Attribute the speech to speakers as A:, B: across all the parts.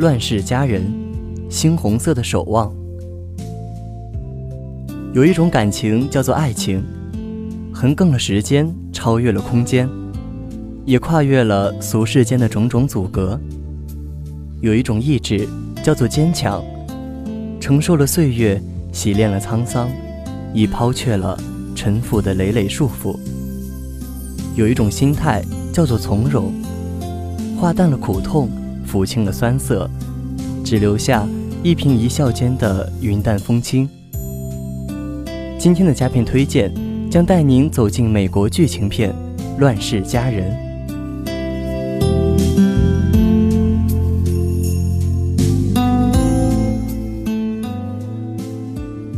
A: 乱世佳人，猩红色的守望。有一种感情叫做爱情，横亘了时间，超越了空间，也跨越了俗世间的种种阻隔。有一种意志叫做坚强，承受了岁月，洗练了沧桑，已抛却了沉浮的累累束缚。有一种心态叫做从容，化淡了苦痛，抚清了酸涩，只留下一颦一笑间的云淡风轻。今天的佳片推荐将带您走进美国剧情片《乱世佳人》。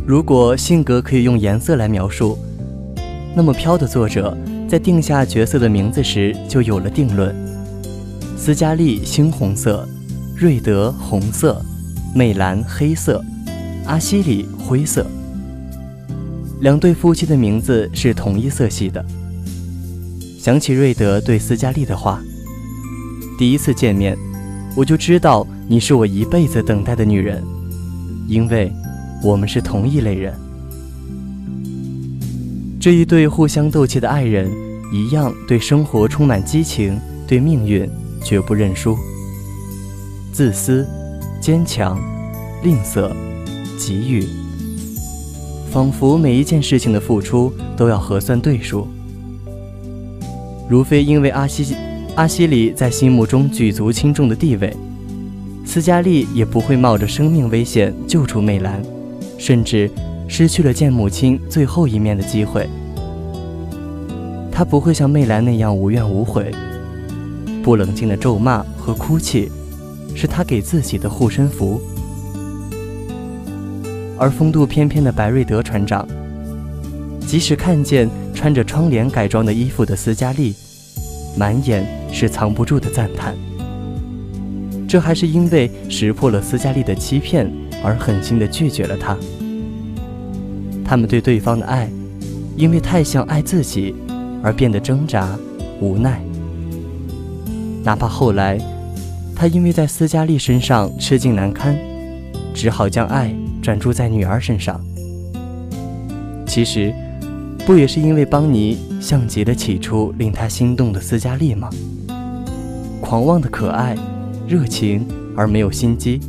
A: 如果性格可以用颜色来描述，那么《飘》的作者在定下角色的名字时就有了定论：斯嘉丽猩红色，瑞德红色，魅兰黑色，阿西里灰色。两对夫妻的名字是同一色系的。想起瑞德对斯嘉丽的话：“第一次见面，我就知道你是我一辈子等待的女人，因为。”我们是同一类人，这一对互相斗气的爱人，一样对生活充满激情，对命运绝不认输。自私、坚强、吝啬、给予，仿佛每一件事情的付出都要核算对数。如非因为阿西阿西里在心目中举足轻重的地位，斯嘉丽也不会冒着生命危险救出魅兰。甚至失去了见母亲最后一面的机会。他不会像媚兰那样无怨无悔，不冷静的咒骂和哭泣，是他给自己的护身符。而风度翩翩的白瑞德船长，即使看见穿着窗帘改装的衣服的斯嘉丽，满眼是藏不住的赞叹。这还是因为识破了斯嘉丽的欺骗。而狠心的拒绝了他。他们对对方的爱，因为太像爱自己，而变得挣扎、无奈。哪怕后来，他因为在斯嘉丽身上吃尽难堪，只好将爱转注在女儿身上。其实，不也是因为邦尼像极了起初令他心动的斯嘉丽吗？狂妄的可爱，热情而没有心机。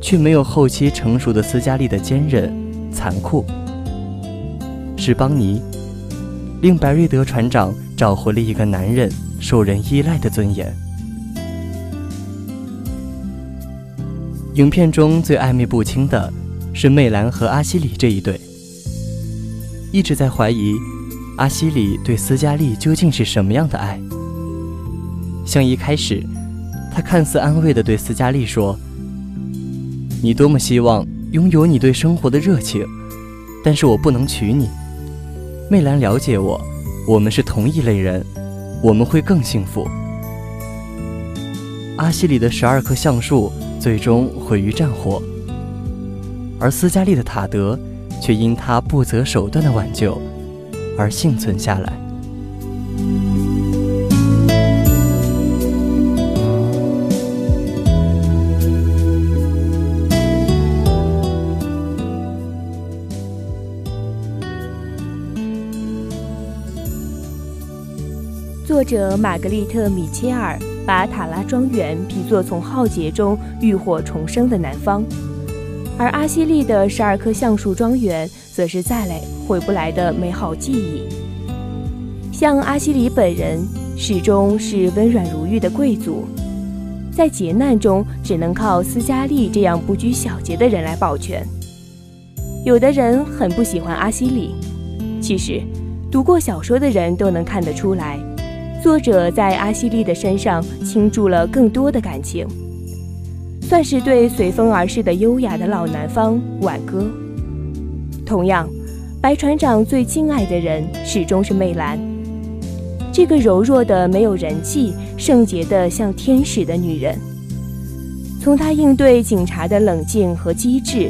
A: 却没有后期成熟的斯嘉丽的坚韧、残酷。是邦尼令白瑞德船长找回了一个男人受人依赖的尊严。影片中最暧昧不清的是魅兰和阿西里这一对，一直在怀疑阿西里对斯嘉丽究竟是什么样的爱。像一开始，他看似安慰地对斯嘉丽说。你多么希望拥有你对生活的热情，但是我不能娶你。媚兰了解我，我们是同一类人，我们会更幸福。阿西里的十二棵橡树最终毁于战火，而斯嘉丽的塔德却因他不择手段的挽救而幸存下来。
B: 作者玛格丽特·米切尔把塔拉庄园比作从浩劫中浴火重生的南方，而阿西利的十二棵橡树庄园则是再来回不来的美好记忆。像阿西里本人，始终是温软如玉的贵族，在劫难中只能靠斯嘉丽这样不拘小节的人来保全。有的人很不喜欢阿西里，其实读过小说的人都能看得出来。作者在阿西利的身上倾注了更多的感情，算是对随风而逝的优雅的老南方挽歌。同样，白船长最敬爱的人始终是媚兰，这个柔弱的、没有人气、圣洁的像天使的女人。从她应对警察的冷静和机智，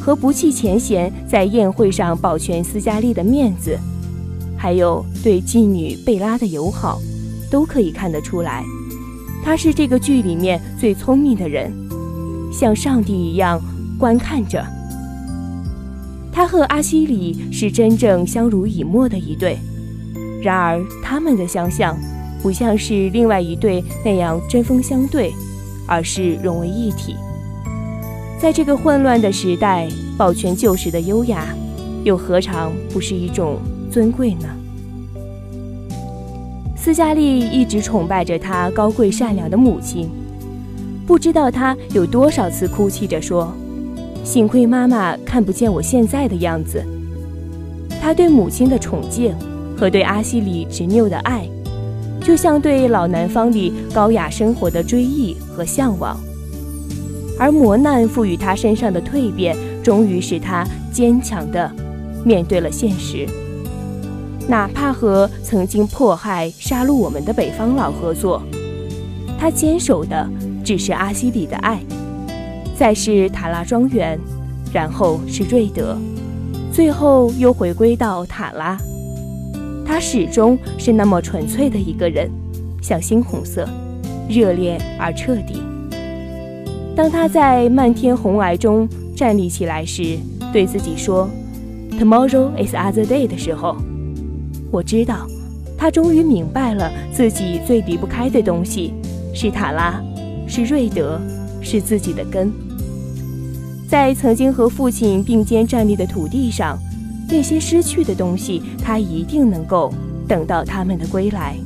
B: 和不计前嫌在宴会上保全斯嘉丽的面子。还有对妓女贝拉的友好，都可以看得出来，他是这个剧里面最聪明的人，像上帝一样观看着。他和阿西里是真正相濡以沫的一对，然而他们的相像，不像是另外一对那样针锋相对，而是融为一体。在这个混乱的时代，保全旧时的优雅，又何尝不是一种尊贵呢？斯嘉丽一直崇拜着她高贵善良的母亲，不知道她有多少次哭泣着说：“幸亏妈妈看不见我现在的样子。”她对母亲的崇敬和对阿西里执拗的爱，就像对老南方里高雅生活的追忆和向往。而磨难赋予她身上的蜕变，终于使她坚强地面对了现实。哪怕和曾经迫害、杀戮我们的北方佬合作，他坚守的只是阿西里的爱，再是塔拉庄园，然后是瑞德，最后又回归到塔拉。他始终是那么纯粹的一个人，像猩红色，热烈而彻底。当他在漫天红霭中站立起来时，对自己说：“Tomorrow is other day” 的时候。我知道，他终于明白了自己最离不开的东西是塔拉，是瑞德，是自己的根。在曾经和父亲并肩站立的土地上，那些失去的东西，他一定能够等到他们的归来。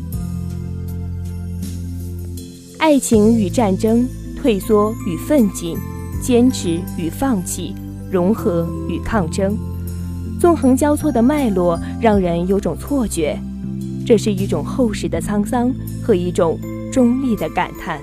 B: 爱情与战争，退缩与奋进，坚持与放弃，融合与抗争。纵横交错的脉络让人有种错觉，这是一种厚实的沧桑和一种中立的感叹。